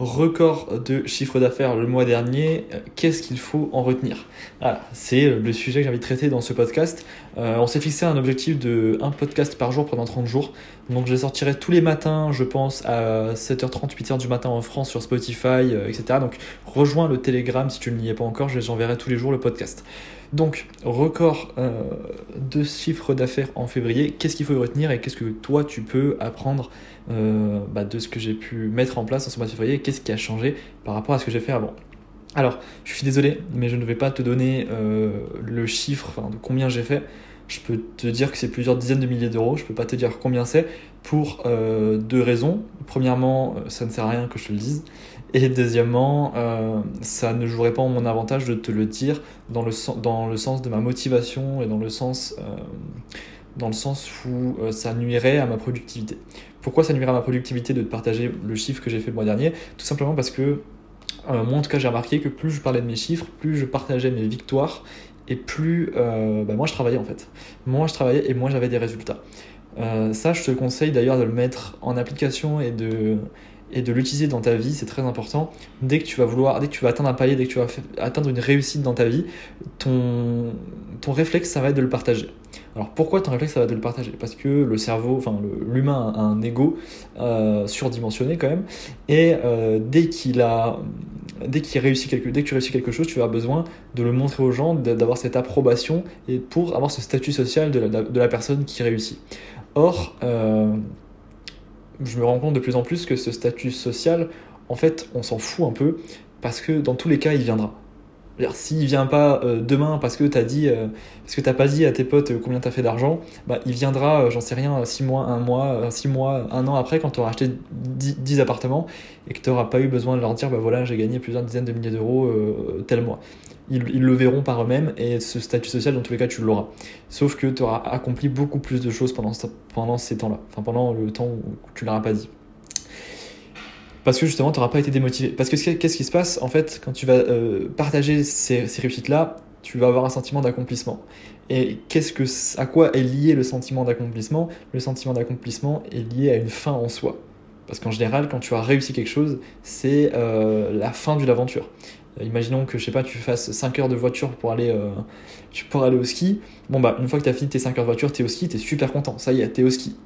record de chiffre d'affaires le mois dernier, euh, qu'est-ce qu'il faut en retenir? Voilà, c'est le sujet que j'ai envie de traiter dans ce podcast. Euh, on s'est fixé un objectif de un podcast par jour pendant 30 jours. Donc je les sortirai tous les matins, je pense, à 7h30, 8h du matin en France sur Spotify, euh, etc. Donc rejoins le Telegram si tu ne l'y es pas encore, j'enverrai tous les jours le podcast. Donc, record de chiffre d'affaires en février, qu'est-ce qu'il faut y retenir et qu'est-ce que toi tu peux apprendre bah, de ce que j'ai pu mettre en place en ce mois de février qu'est-ce qui a changé par rapport à ce que j'ai fait avant. Alors, je suis désolé, mais je ne vais pas te donner euh, le chiffre de combien j'ai fait. Je peux te dire que c'est plusieurs dizaines de milliers d'euros. Je ne peux pas te dire combien c'est pour euh, deux raisons. Premièrement, euh, ça ne sert à rien que je te le dise. Et deuxièmement, ça ne jouerait pas en mon avantage de te le dire dans le, dans le sens de ma motivation et dans le sens, dans le sens où ça nuirait à ma productivité. Pourquoi ça nuirait à ma productivité de partager le chiffre que j'ai fait le mois dernier? Tout simplement parce que euh, moi en tout cas j'ai remarqué que plus je parlais de mes chiffres, plus je partageais mes victoires et plus euh, bah, moi je travaillais en fait. Moi je travaillais et moi j'avais des résultats. Euh, ça je te conseille d'ailleurs de le mettre en application et de, et de l'utiliser dans ta vie, c'est très important. Dès que tu vas vouloir, dès que tu vas atteindre un palier, dès que tu vas atteindre une réussite dans ta vie, ton, ton réflexe ça va être de le partager. Alors pourquoi ton réflexe ça va de le partager? Parce que le cerveau, enfin l'humain a un ego euh, surdimensionné quand même, et euh, dès qu'il a, dès qu'il réussit quelque, dès que tu réussis quelque chose, tu as besoin de le montrer aux gens, d'avoir cette approbation et pour avoir ce statut social de la, de la personne qui réussit. Or, euh, je me rends compte de plus en plus que ce statut social, en fait, on s'en fout un peu parce que dans tous les cas, il viendra. S'il vient pas euh, demain parce que t'as dit, euh, parce que t'as pas dit à tes potes euh, combien t'as fait d'argent, bah il viendra, j'en sais rien, 6 mois, un mois, 6 mois, un an après quand tu auras acheté 10, appartements et que tu n'auras pas eu besoin de leur dire bah voilà j'ai gagné plusieurs dizaines de milliers d'euros tel mois. Ils, ils, le verront par eux-mêmes et ce statut social dans tous les cas tu l'auras. Sauf que tu auras accompli beaucoup plus de choses pendant, pendant ces temps-là, enfin pendant le temps où tu l'auras pas dit parce que justement, tu n'auras pas été démotivé. Parce que qu'est-ce qui se passe en fait quand tu vas euh, partager ces, réussites-là Tu vas avoir un sentiment d'accomplissement. Et qu'est-ce que, à quoi est lié le sentiment d'accomplissement? Le sentiment d'accomplissement est lié à une fin en soi. Parce qu'en général, quand tu as réussi quelque chose, c'est euh, la fin d'une aventure. Euh, imaginons que je sais pas, tu fasses 5 heures de voiture pour aller, pour aller au ski. Bon bah une fois que tu as fini tes 5 heures de voiture, tu es au ski, tu es super content. Ça y est, tu es au ski.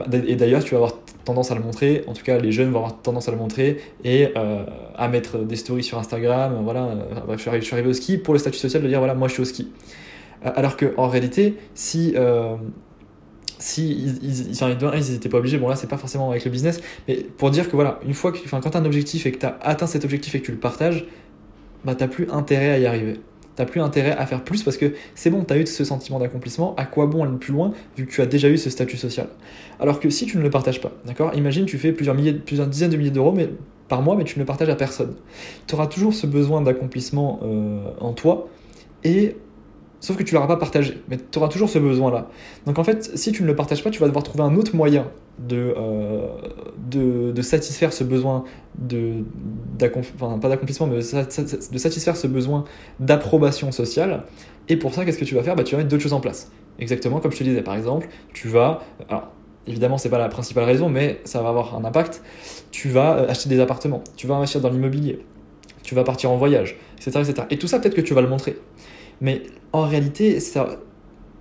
Bah, et d'ailleurs, tu vas avoir tendance à le montrer, en tout cas les jeunes vont avoir tendance à le montrer et euh, à mettre des stories sur Instagram, voilà, euh, bref, je suis, arrivé, au ski pour le statut social de dire voilà, moi je suis au ski. Euh, alors qu'en réalité, si si ils, ils, étaient pas obligés, bon là c'est pas forcément avec le business, mais pour dire que voilà, une fois que, enfin, quand un objectif et que tu as atteint cet objectif et que tu le partages, bah t'as plus intérêt à y arriver t'as plus intérêt à faire plus parce que c'est bon, tu as eu ce sentiment d'accomplissement, à quoi bon aller plus loin vu que tu as déjà eu ce statut social? Alors que si tu ne le partages pas, d'accord? Imagine tu fais plusieurs, milliers, plusieurs dizaines de milliers d'euros mais, par mois, mais tu ne le partages à personne. Tu auras toujours ce besoin d'accomplissement euh, en toi et Sauf que tu l'auras pas partagé, mais tu auras toujours ce besoin-là. Donc en fait, si tu ne le partages pas, tu vas devoir trouver un autre moyen de, euh, de, satisfaire ce besoin de, enfin, pas d'accomplissement, mais de satisfaire ce besoin d'approbation sociale. Et pour ça, qu'est-ce que tu vas faire? Bah, Tu vas mettre d'autres choses en place. Exactement comme je te disais, par exemple, tu vas... Alors, évidemment, c'est pas la principale raison, mais ça va avoir un impact. Tu vas euh, acheter des appartements, tu vas investir dans l'immobilier, tu vas partir en voyage, etc. etc. Et tout ça, peut-être que tu vas le montrer. Mais en réalité, ça,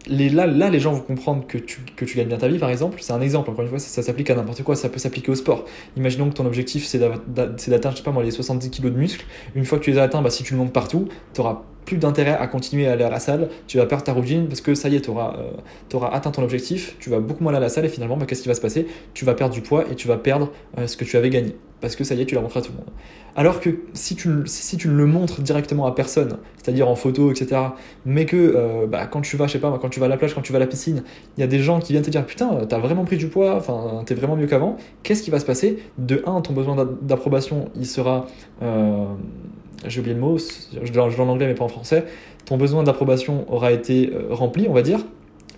les, là, là, les gens vont comprendre que tu, que tu gagnes bien ta vie, par exemple. C'est un exemple, encore une fois, ça, s'applique à n'importe quoi. Ça peut s'appliquer au sport. Imaginons que ton objectif, c'est d'atteindre, je sais pas moi, les 70 kg de muscles. Une fois que tu les as atteints, bah, si tu le montes partout, tu auras d'intérêt à continuer à aller à la salle. Tu vas perdre ta routine parce que ça y est, tu auras, euh, atteint ton objectif. Tu vas beaucoup moins aller à la salle et finalement, bah, qu'est-ce qui va se passer? Tu vas perdre du poids et tu vas perdre euh, ce que tu avais gagné parce que ça y est, tu l'as montré à tout le monde. Alors que si tu, si tu ne le montres directement à personne, c'est-à-dire en photo, etc., mais que euh, bah, quand tu vas, je sais pas, quand tu vas à la plage, quand tu vas à la piscine, il y a des gens qui viennent te dire putain, t'as vraiment pris du poids, enfin, t'es vraiment mieux qu'avant, qu'est-ce qui va se passer? De un, ton besoin d'approbation, il sera. J'ai oublié le mot, je l'ai en anglais mais pas en français. Ton besoin d'approbation aura été euh, rempli, on va dire,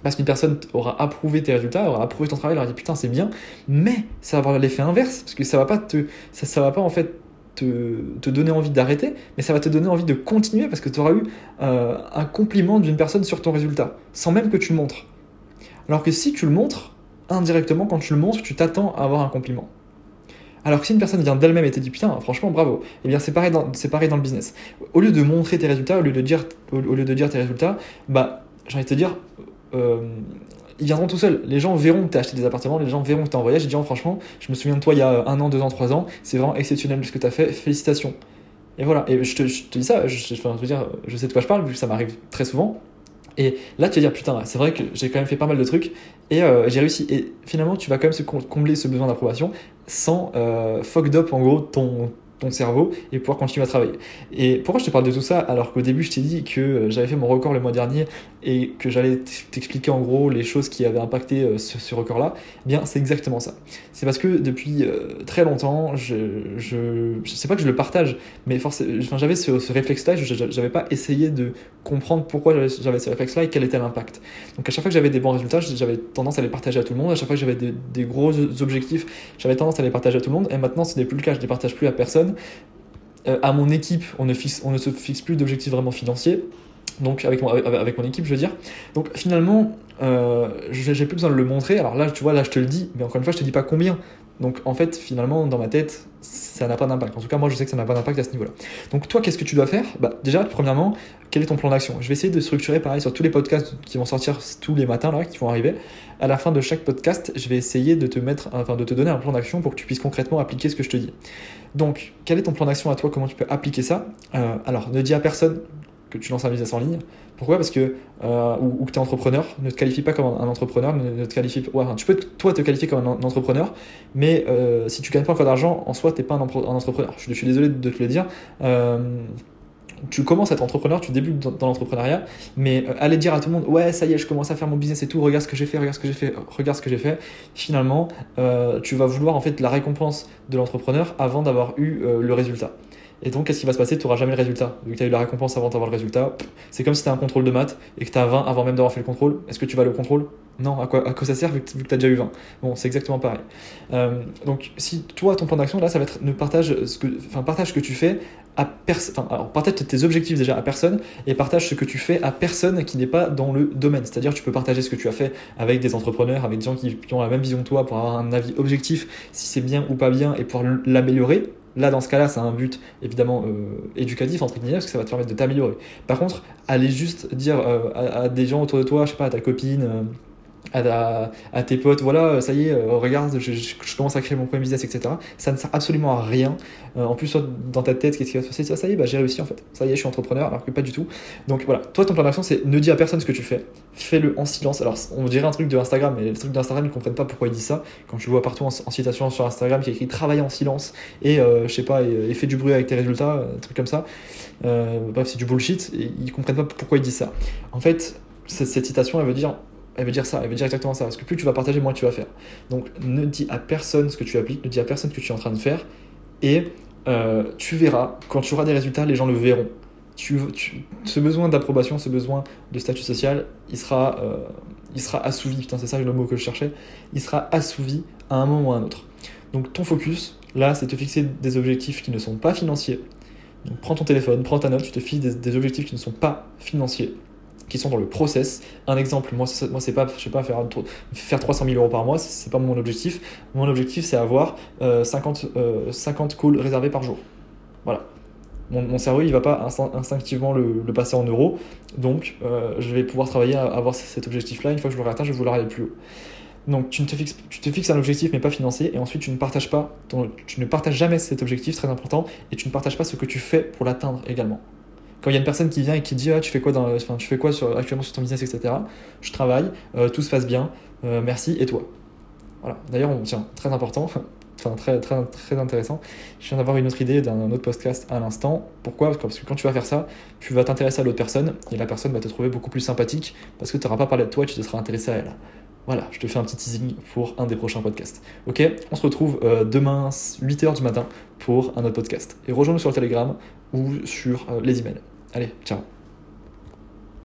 parce qu'une personne aura approuvé tes résultats, aura approuvé ton travail, aura dit putain c'est bien, mais ça va avoir l'effet inverse, parce que ça va pas te, ça, ça va pas en fait te, te donner envie d'arrêter, mais ça va te donner envie de continuer parce que tu auras eu euh, un compliment d'une personne sur ton résultat, sans même que tu le montres. Alors que si tu le montres, indirectement quand tu le montres, tu t'attends à avoir un compliment. Alors que si une personne vient d'elle-même et te dit putain, franchement, bravo, eh bien c'est pareil, dans, pareil dans le business. Au lieu de montrer tes résultats, au lieu de dire, au, lieu de dire tes résultats, bah, j'ai envie de te dire, euh, ils viendront tout seuls. Les gens verront que tu as acheté des appartements, les gens verront que tu en voyage, ils diront franchement, je me souviens de toi il y a un an, deux ans, trois ans, c'est vraiment exceptionnel ce que tu as fait, félicitations. Et voilà, et je te, dis ça, je, je, veux dire, je sais de quoi je parle, vu que ça m'arrive très souvent. Et là, tu vas dire, putain, c'est vrai que j'ai quand même fait pas mal de trucs et euh, j'ai réussi. Et finalement, tu vas quand même se combler ce besoin d'approbation sans euh, fucked up, en gros, ton, ton cerveau et pouvoir continuer à travailler. Et pourquoi je te parle de tout ça alors qu'au début je t'ai dit que euh, j'avais fait mon record le mois dernier et que j'allais t'expliquer en gros les choses qui avaient impacté euh, ce, record-là? Eh Bien, c'est exactement ça. C'est parce que depuis euh, très longtemps, je, je, sais pas que je le partage, mais enfin, j'avais ce, réflexe-là, je n'avais pas essayé de comprendre pourquoi j'avais ce réflexe-là et quel était l'impact. Donc à chaque fois que j'avais des bons résultats, j'avais tendance à les partager à tout le monde. À chaque fois que j'avais des, des gros objectifs, j'avais tendance à les partager à tout le monde. Et maintenant, ce n'est plus le cas, je ne les partage plus à personne euh, à mon équipe, on ne, se fixe plus d'objectifs vraiment financiers. Donc avec mon, avec mon équipe, je veux dire. Donc finalement, euh, j'ai plus besoin de le montrer. Alors là, tu vois, là, je te le dis, mais encore une fois, je te dis pas combien. Donc en fait, finalement, dans ma tête, ça n'a pas d'impact. En tout cas, moi, je sais que ça n'a pas d'impact à ce niveau-là. Donc toi, qu'est-ce que tu dois faire? Bah, Déjà, premièrement, quel est ton plan d'action? Je vais essayer de structurer pareil sur tous les podcasts qui vont sortir tous les matins, là, qui vont arriver. À la fin de chaque podcast, je vais essayer de te mettre, enfin, de te donner un plan d'action pour que tu puisses concrètement appliquer ce que je te dis. Donc, quel est ton plan d'action à toi? Comment tu peux appliquer ça? Euh, Alors, ne dis à personne que tu lances un business en ligne. Pourquoi? Parce que, euh, ou, que tu es entrepreneur, ne te qualifie pas comme un, entrepreneur, ne, te qualifie ouais, tu peux toi te qualifier comme un, entrepreneur, mais euh, si tu gagnes pas encore d'argent, en soi, tu n'es pas un, entrepreneur. Je, suis désolé de te le dire. Euh, tu commences à être entrepreneur, tu débutes dans, l'entrepreneuriat, mais aller dire à tout le monde ouais ça y est je commence à faire mon business et tout, regarde ce que j'ai fait, regarde ce que j'ai fait, regarde ce que j'ai fait. Finalement, tu vas vouloir en fait la récompense de l'entrepreneur avant d'avoir eu le résultat. Et donc, qu'est-ce qui va se passer? Tu n'auras jamais le résultat. Vu que tu as eu la récompense avant d'avoir le résultat, c'est comme si tu as un contrôle de maths et que tu as 20 avant même d'avoir fait le contrôle. Est-ce que tu vas le contrôle? Non, à quoi, à quoi ça sert vu que, tu as déjà eu 20 Bon, c'est exactement pareil. Euh, donc, si toi, ton plan d'action, là, ça va être ne partage ce que, enfin, partage ce que tu fais à personne. Alors, partage tes objectifs déjà à personne et partage ce que tu fais à personne qui n'est pas dans le domaine. C'est-à-dire, tu peux partager ce que tu as fait avec des entrepreneurs, avec des gens qui, qui ont la même vision que toi pour avoir un avis objectif si c'est bien ou pas bien et pouvoir l'améliorer Là, dans ce cas-là, c'est un but évidemment euh, éducatif, entre guillemets, parce que ça va te permettre de t'améliorer. Par contre, aller juste dire euh, à, des gens autour de toi, je sais pas, à ta copine, à, tes potes, voilà, ça y est, euh, regarde, je, commence à créer mon premier business, etc. Ça ne sert absolument à rien. Euh, en plus, dans ta tête, qu'est-ce qui va se passer? Ça, y est, bah, j'ai réussi en fait. Ça y est, je suis entrepreneur, alors que pas du tout. Donc voilà, toi, ton plan d'action, c'est ne dis à personne ce que tu fais. Fais-le en silence. Alors, on dirait un truc de Instagram, mais les trucs d'Instagram, ils comprennent pas pourquoi ils disent ça. Quand tu vois partout en, citation sur Instagram qui écrit travaille en silence et, euh, je sais pas, et, fais du bruit avec tes résultats, un truc comme ça. bref, c'est du bullshit. Et ils comprennent pas pourquoi ils disent ça. En fait, cette citation, elle veut dire elle veut dire ça, elle veut dire exactement ça. Parce que plus tu vas partager, moins tu vas faire. Donc ne dis à personne ce que tu appliques, ne dis à personne ce que tu es en train de faire. Et euh, tu verras, quand tu auras des résultats, les gens le verront. Tu, ce besoin d'approbation, ce besoin de statut social, il sera, euh, il sera assouvi. Putain, c'est ça le mot que je cherchais. Il sera assouvi à un moment ou à un autre. Donc ton focus, là, c'est te fixer des objectifs qui ne sont pas financiers. Donc prends ton téléphone, prends ta note, tu te fixes des objectifs qui ne sont pas financiers qui sont dans le process. Un exemple, moi, moi c'est pas, je sais pas, faire, faire 300 000 euros par mois, c'est pas mon objectif. Mon objectif, c'est avoir 50, euh, 50 euh, calls réservés par jour. Voilà. Mon, cerveau, il va pas instinctivement le, passer en euros, donc euh, je vais pouvoir travailler à avoir cet objectif-là. Une fois que je l'aurai atteint, je vais vouloir aller plus haut. Donc tu, te fixes, tu te fixes un objectif mais pas financier et ensuite tu ne partages pas, tu ne partages jamais cet objectif très important et tu ne partages pas ce que tu fais pour l'atteindre également quand il y a une personne qui vient et qui dit ah, tu fais quoi, dans, enfin, tu fais sur, actuellement sur ton business, etc. Je travaille, euh, tout se passe bien, euh, merci, et toi? Voilà. D'ailleurs, on tient, très important, enfin très, très, très intéressant. Je viens d'avoir une autre idée d'un autre podcast à l'instant. Pourquoi? Parce que quand tu vas faire ça, tu vas t'intéresser à l'autre personne et la personne va te trouver beaucoup plus sympathique parce que tu n'auras pas parlé de toi, tu te seras intéressé à elle. Voilà, je te fais un petit teasing pour un des prochains podcasts. Ok On se retrouve euh, demain 8h du matin pour un autre podcast. Et rejoins-nous sur le Telegram ou sur les emails. Allez, ciao